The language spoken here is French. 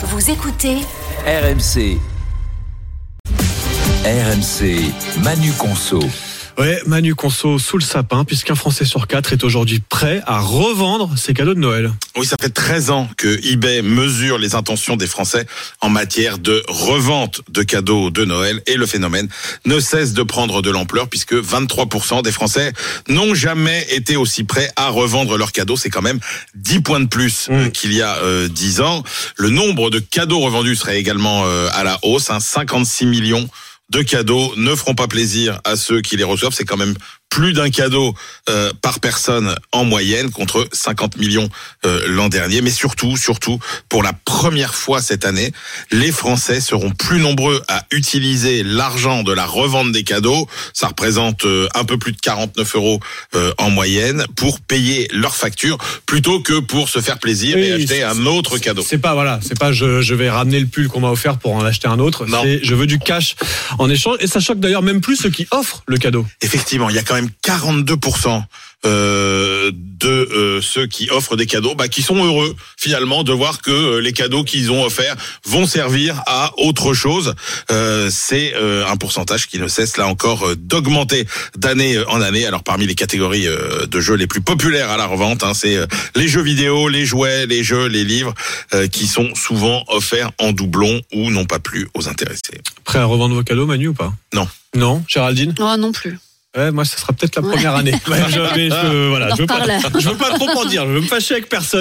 Vous écoutez RMC. RMC, Manu Conso. Ouais, Manu Conso sous le sapin, puisqu'un Français sur quatre est aujourd'hui prêt à revendre ses cadeaux de Noël. Oui, ça fait 13 ans que eBay mesure les intentions des Français en matière de revente de cadeaux de Noël et le phénomène ne cesse de prendre de l'ampleur puisque 23% des Français n'ont jamais été aussi prêts à revendre leurs cadeaux. C'est quand même 10 points de plus euh, qu'il y a euh, 10 ans. Le nombre de cadeaux revendus serait également euh, à la hausse, hein, 56 millions de cadeaux ne feront pas plaisir à ceux qui les reçoivent. C'est quand même plus d'un cadeau euh, par personne en moyenne contre 50 millions euh, l'an dernier. Mais surtout, surtout, pour la première fois cette année, les Français seront plus nombreux à utiliser l'argent de la revente des cadeaux. Ça représente euh, un peu plus de 49 euros en moyenne pour payer leurs factures plutôt que pour se faire plaisir et acheter un autre cadeau. C'est pas voilà, c'est pas je, je vais ramener le pull qu'on m'a offert pour en acheter un autre. Non. Je veux du cash en échange. Et ça choque d'ailleurs même plus ceux qui offrent le cadeau. effectivement, il y a quand même 42% euh, de euh, ceux qui offrent des cadeaux, bah, qui sont heureux finalement de voir que euh, les cadeaux qu'ils ont offerts vont servir à autre chose. Euh, C'est euh, un pourcentage qui ne cesse là encore euh, d'augmenter d'année en année. Alors parmi les catégories euh, de jeux les plus populaires à la revente, hein, c'est euh, les jeux vidéo, les jouets, les jeux, les livres, euh, qui sont souvent offerts en doublon ou n'ont pas plu aux intéressés. Prêt à revendre vos cadeaux, Manu ou pas? Non. Non, Géraldine? Non, non plus. Ouais, moi, ça sera peut-être la première année. Ouais, je, mais je- voilà, veux pas, je veux pas trop en dire. Je veux me fâcher avec personne.